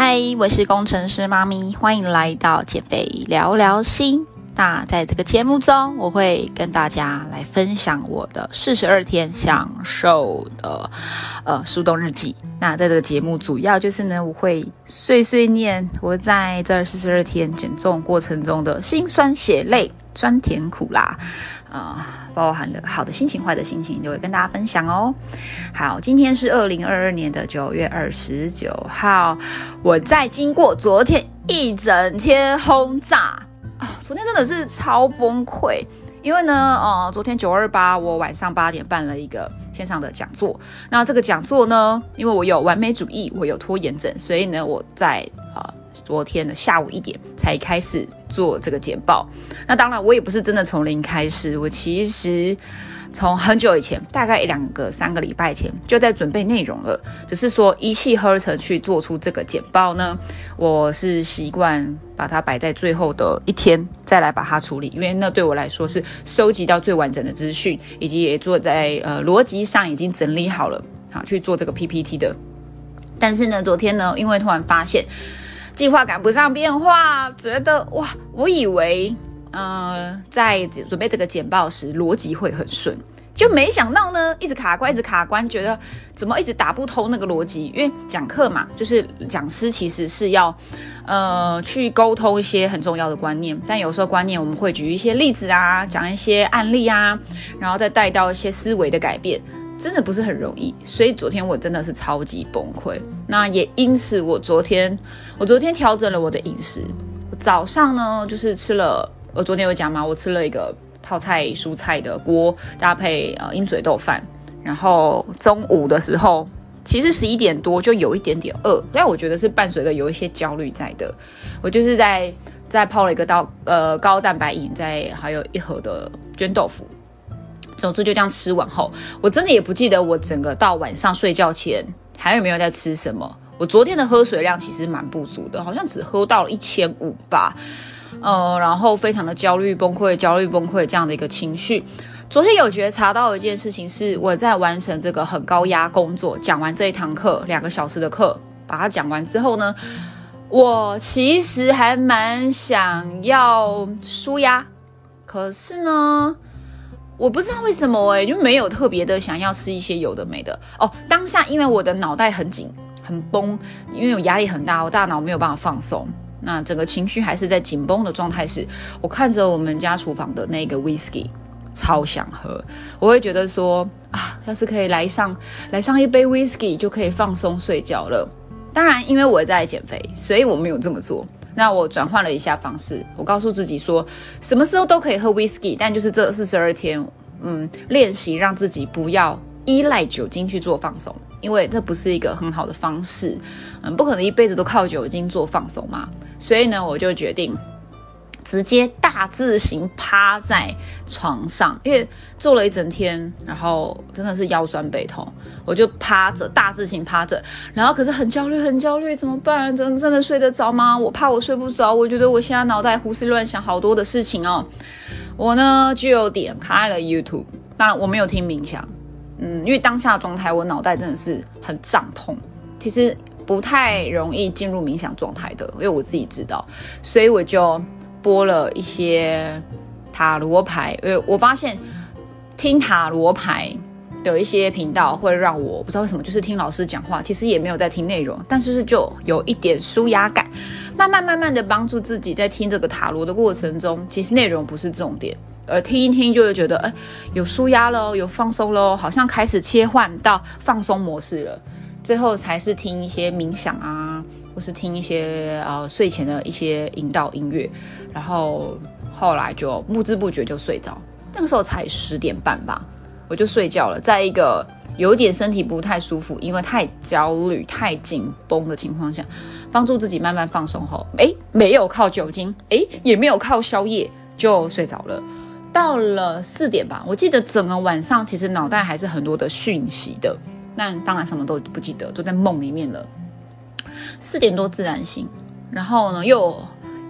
嗨，我是工程师妈咪，欢迎来到减肥聊聊心。那在这个节目中，我会跟大家来分享我的四十二天享受的呃速动日记。那在这个节目，主要就是呢，我会碎碎念我在这四十二天减重过程中的辛酸血泪、酸甜苦辣。啊，包含了好的心情、坏的心情，都会跟大家分享哦。好，今天是二零二二年的九月二十九号，我在经过昨天一整天轰炸，昨天真的是超崩溃，因为呢，呃，昨天九二八我晚上八点半了一个线上的讲座，那这个讲座呢，因为我有完美主义，我有拖延症，所以呢，我在呃。昨天的下午一点才开始做这个简报，那当然我也不是真的从零开始，我其实从很久以前，大概一两个三个礼拜前就在准备内容了，只是说一气呵成去做出这个简报呢，我是习惯把它摆在最后的一天再来把它处理，因为那对我来说是收集到最完整的资讯，以及也做在呃逻辑上已经整理好了，好去做这个 PPT 的。但是呢，昨天呢，因为突然发现。计划赶不上变化，觉得哇，我以为，呃，在准备这个简报时逻辑会很顺，就没想到呢，一直卡关，一直卡关，觉得怎么一直打不通那个逻辑。因为讲课嘛，就是讲师其实是要，呃，去沟通一些很重要的观念，但有时候观念我们会举一些例子啊，讲一些案例啊，然后再带到一些思维的改变。真的不是很容易，所以昨天我真的是超级崩溃。那也因此，我昨天我昨天调整了我的饮食。早上呢，就是吃了，我昨天有讲吗？我吃了一个泡菜蔬菜的锅，搭配呃鹰嘴豆饭。然后中午的时候，其实十一点多就有一点点饿，但我觉得是伴随着有一些焦虑在的。我就是在在泡了一个到呃高蛋白饮，在还有一盒的绢豆腐。总之就这样吃完后，我真的也不记得我整个到晚上睡觉前还有没有在吃什么。我昨天的喝水量其实蛮不足的，好像只喝到了一千五吧。呃，然后非常的焦虑崩溃，焦虑崩溃这样的一个情绪。昨天有觉察到一件事情是，我在完成这个很高压工作，讲完这一堂课两个小时的课，把它讲完之后呢，我其实还蛮想要舒压，可是呢。我不知道为什么哎，就没有特别的想要吃一些有的没的哦。当下因为我的脑袋很紧很崩，因为我压力很大，我大脑没有办法放松，那整个情绪还是在紧绷的状态时，我看着我们家厨房的那个 whisky，超想喝。我会觉得说啊，要是可以来上来上一杯 whisky，就可以放松睡觉了。当然，因为我在减肥，所以我没有这么做。那我转换了一下方式，我告诉自己说，什么时候都可以喝 whisky，但就是这四十二天，嗯，练习让自己不要依赖酒精去做放松，因为这不是一个很好的方式，嗯，不可能一辈子都靠酒精做放松嘛，所以呢，我就决定。直接大字型趴在床上，因为坐了一整天，然后真的是腰酸背痛，我就趴着大字型趴着，然后可是很焦虑，很焦虑，怎么办？真真的睡得着吗？我怕我睡不着，我觉得我现在脑袋胡思乱想，好多的事情哦。我呢就有点开了 YouTube，当然我没有听冥想，嗯，因为当下状态我脑袋真的是很胀痛，其实不太容易进入冥想状态的，因为我自己知道，所以我就。播了一些塔罗牌，因为我发现听塔罗牌的一些频道会让我不知道为什么，就是听老师讲话，其实也没有在听内容，但是是就有一点舒压感，慢慢慢慢的帮助自己在听这个塔罗的过程中，其实内容不是重点，呃听一听就会觉得，哎，有舒压喽，有放松喽，好像开始切换到放松模式了，最后才是听一些冥想啊。或是听一些呃睡前的一些引导音乐，然后后来就不知不觉就睡着。那个时候才十点半吧，我就睡觉了。在一个有点身体不太舒服，因为太焦虑、太紧绷的情况下，帮助自己慢慢放松后，哎，没有靠酒精，哎，也没有靠宵夜，就睡着了。到了四点吧，我记得整个晚上其实脑袋还是很多的讯息的，那当然什么都不记得，都在梦里面了。四点多自然醒，然后呢又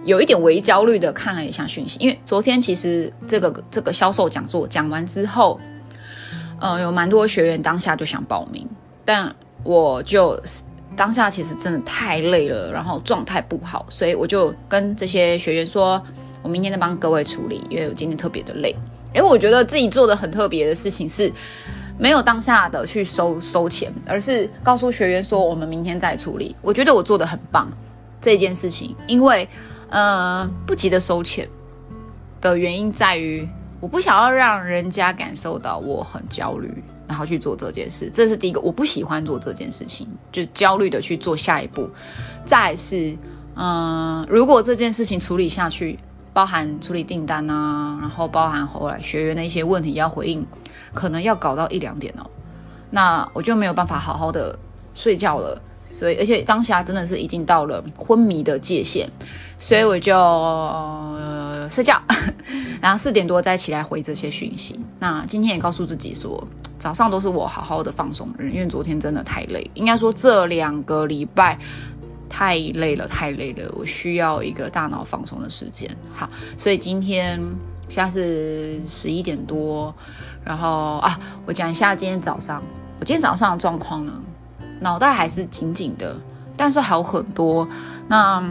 有一点微焦虑的看了一下讯息，因为昨天其实这个这个销售讲座讲完之后，呃，有蛮多学员当下就想报名，但我就当下其实真的太累了，然后状态不好，所以我就跟这些学员说，我明天再帮各位处理，因为我今天特别的累。因为我觉得自己做的很特别的事情是，没有当下的去收收钱，而是告诉学员说，我们明天再处理。我觉得我做的很棒这件事情，因为呃不急的收钱的原因在于，我不想要让人家感受到我很焦虑。然后去做这件事，这是第一个，我不喜欢做这件事情，就焦虑的去做下一步。再是，嗯，如果这件事情处理下去，包含处理订单啊，然后包含后来学员的一些问题要回应，可能要搞到一两点哦，那我就没有办法好好的睡觉了。所以，而且当下真的是已经到了昏迷的界限，所以我就睡觉，然后四点多再起来回这些讯息。那今天也告诉自己说。早上都是我好好的放松日，因为昨天真的太累，应该说这两个礼拜太累了，太累了，我需要一个大脑放松的时间。好，所以今天现在是十一点多，然后啊，我讲一下今天早上，我今天早上的状况呢，脑袋还是紧紧的，但是好很多，那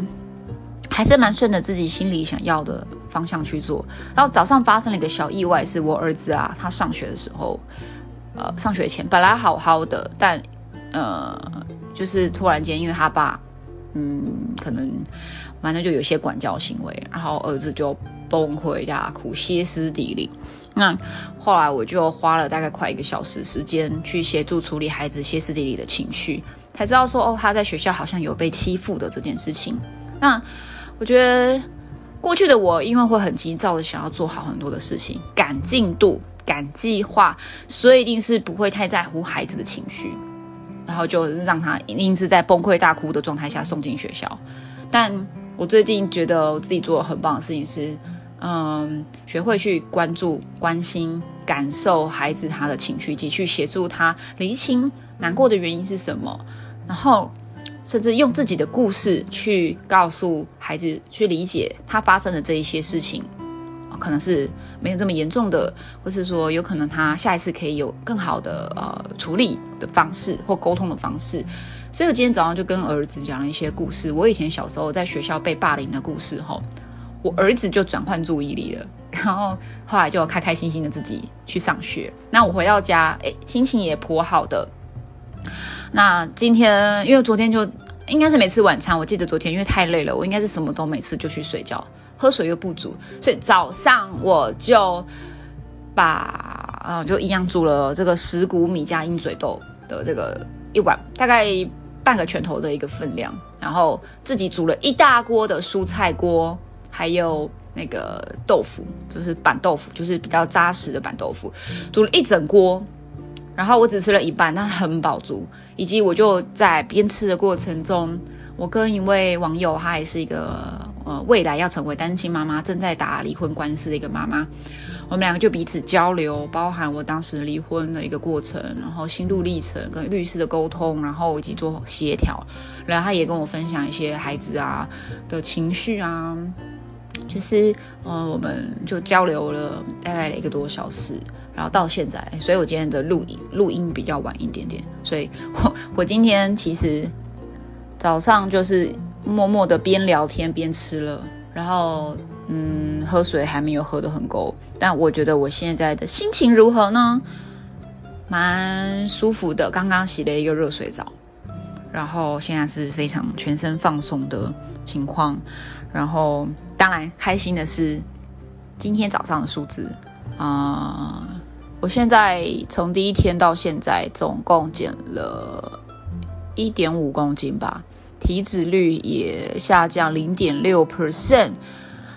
还是蛮顺着自己心里想要的方向去做。然后早上发生了一个小意外，是我儿子啊，他上学的时候。呃，上学前本来好好的，但呃，就是突然间，因为他爸，嗯，可能反正就有些管教行为，然后儿子就崩溃大哭，歇斯底里。那后来我就花了大概快一个小时时间去协助处理孩子歇斯底里的情绪，才知道说哦，他在学校好像有被欺负的这件事情。那我觉得过去的我，因为会很急躁的想要做好很多的事情，赶进度。赶计划，所以一定是不会太在乎孩子的情绪，然后就让他一定是在崩溃大哭的状态下送进学校。但我最近觉得我自己做的很棒的事情是，嗯，学会去关注、关心、感受孩子他的情绪，及去协助他厘清难过的原因是什么，然后甚至用自己的故事去告诉孩子，去理解他发生的这一些事情。可能是没有这么严重的，或是说有可能他下一次可以有更好的呃处理的方式或沟通的方式。所以我今天早上就跟儿子讲了一些故事，我以前小时候在学校被霸凌的故事。吼，我儿子就转换注意力了，然后后来就开开心心的自己去上学。那我回到家，哎，心情也颇好的。那今天因为昨天就应该是没吃晚餐，我记得昨天因为太累了，我应该是什么都没吃就去睡觉。喝水又不足，所以早上我就把啊，就一样煮了这个石谷米加鹰嘴豆的这个一碗，大概半个拳头的一个分量，然后自己煮了一大锅的蔬菜锅，还有那个豆腐，就是板豆腐，就是比较扎实的板豆腐，煮了一整锅，然后我只吃了一半，但很饱足，以及我就在边吃的过程中，我跟一位网友，她也是一个。呃，未来要成为单亲妈妈，正在打离婚官司的一个妈妈，我们两个就彼此交流，包含我当时离婚的一个过程，然后心路历程跟律师的沟通，然后以及做协调，然后他也跟我分享一些孩子啊的情绪啊，就是呃，我们就交流了大概一个多小时，然后到现在，所以我今天的录音录音比较晚一点点，所以我我今天其实早上就是。默默的边聊天边吃了，然后嗯，喝水还没有喝得很够，但我觉得我现在的心情如何呢？蛮舒服的，刚刚洗了一个热水澡，然后现在是非常全身放松的情况，然后当然开心的是今天早上的数字啊，我现在从第一天到现在总共减了一点五公斤吧。体脂率也下降零点六 percent，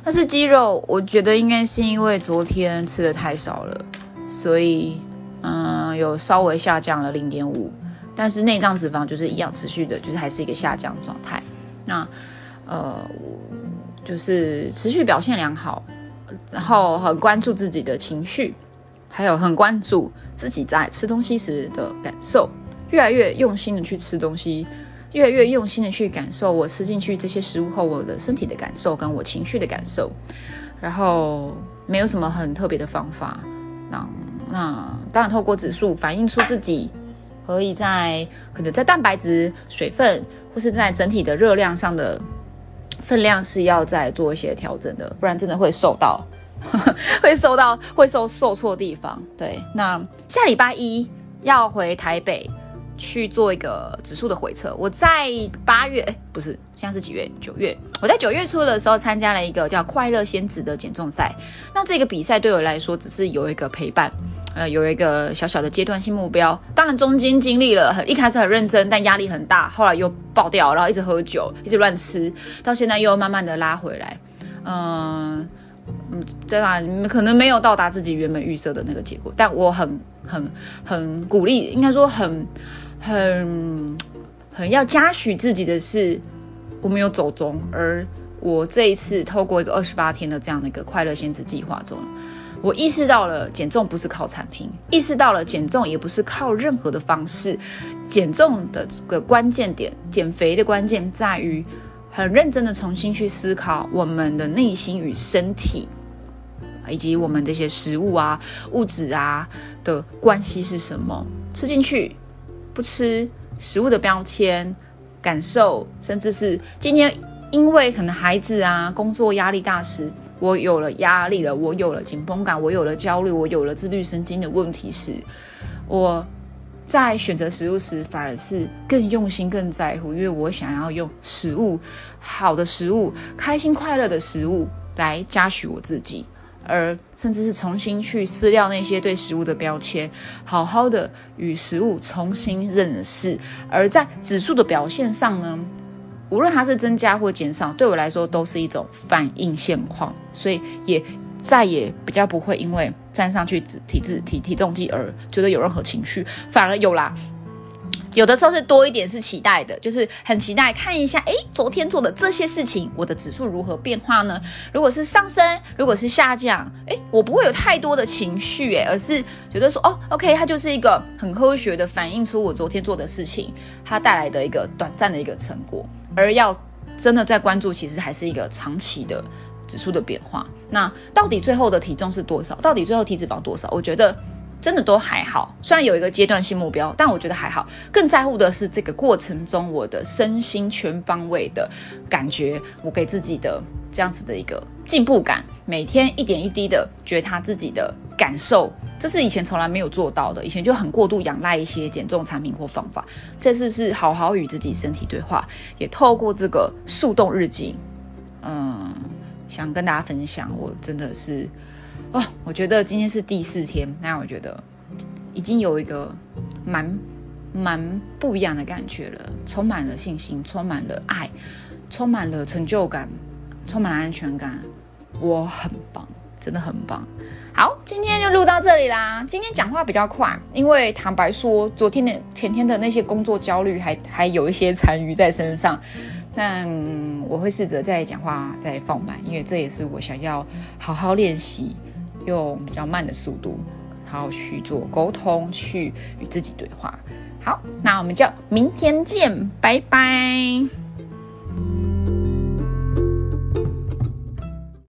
但是肌肉我觉得应该是因为昨天吃的太少了，所以嗯有稍微下降了零点五，但是内脏脂肪就是一样持续的，就是还是一个下降状态。那呃我就是持续表现良好，然后很关注自己的情绪，还有很关注自己在吃东西时的感受，越来越用心的去吃东西。越来越用心的去感受我吃进去这些食物后我的身体的感受跟我情绪的感受，然后没有什么很特别的方法，那那当然透过指数反映出自己可以在可能在蛋白质、水分或是在整体的热量上的分量是要再做一些调整的，不然真的会受到 会受到会受受错地方。对，那下礼拜一要回台北。去做一个指数的回测。我在八月，不是，现在是几月？九月。我在九月初的时候参加了一个叫“快乐仙子”的减重赛。那这个比赛对我来说，只是有一个陪伴，呃，有一个小小的阶段性目标。当然，中间经历了很一开始很认真，但压力很大，后来又爆掉，然后一直喝酒，一直乱吃，到现在又慢慢的拉回来。嗯嗯，对啊，你们可能没有到达自己原本预设的那个结果，但我很很很鼓励，应该说很。很很要嘉许自己的是，我没有走中，而我这一次透过一个二十八天的这样的一个快乐仙子计划中，我意识到了减重不是靠产品，意识到了减重也不是靠任何的方式，减重的这个关键点，减肥的关键在于很认真的重新去思考我们的内心与身体，以及我们这些食物啊、物质啊的关系是什么，吃进去。不吃食物的标签，感受，甚至是今天因为可能孩子啊工作压力大时，我有了压力了，我有了紧绷感，我有了焦虑，我有了自律神经的问题时，我在选择食物时反而是更用心、更在乎，因为我想要用食物好的食物、开心快乐的食物来嘉许我自己。而甚至是重新去撕掉那些对食物的标签，好好的与食物重新认识。而在指数的表现上呢，无论它是增加或减少，对我来说都是一种反应现况，所以也再也比较不会因为站上去体质体体重计而觉得有任何情绪，反而有啦。有的时候是多一点是期待的，就是很期待看一下，哎，昨天做的这些事情，我的指数如何变化呢？如果是上升，如果是下降，哎，我不会有太多的情绪，哎，而是觉得说，哦，OK，它就是一个很科学的反映出我昨天做的事情，它带来的一个短暂的一个成果。而要真的在关注，其实还是一个长期的指数的变化。那到底最后的体重是多少？到底最后体脂肪多少？我觉得。真的都还好，虽然有一个阶段性目标，但我觉得还好。更在乎的是这个过程中我的身心全方位的感觉，我给自己的这样子的一个进步感，每天一点一滴的觉察自己的感受，这是以前从来没有做到的。以前就很过度仰赖一些减重产品或方法，这次是好好与自己身体对话，也透过这个速冻日记，嗯，想跟大家分享，我真的是。哦，我觉得今天是第四天，那我觉得已经有一个蛮蛮不一样的感觉了，充满了信心，充满了爱，充满了成就感，充满了安全感，我很棒，真的很棒。好，今天就录到这里啦。今天讲话比较快，因为坦白说，昨天的、前天的那些工作焦虑还还有一些残余在身上，但我会试着再讲话再放慢，因为这也是我想要好好练习。用比较慢的速度，然后去做沟通，去与自己对话。好，那我们就明天见，拜拜。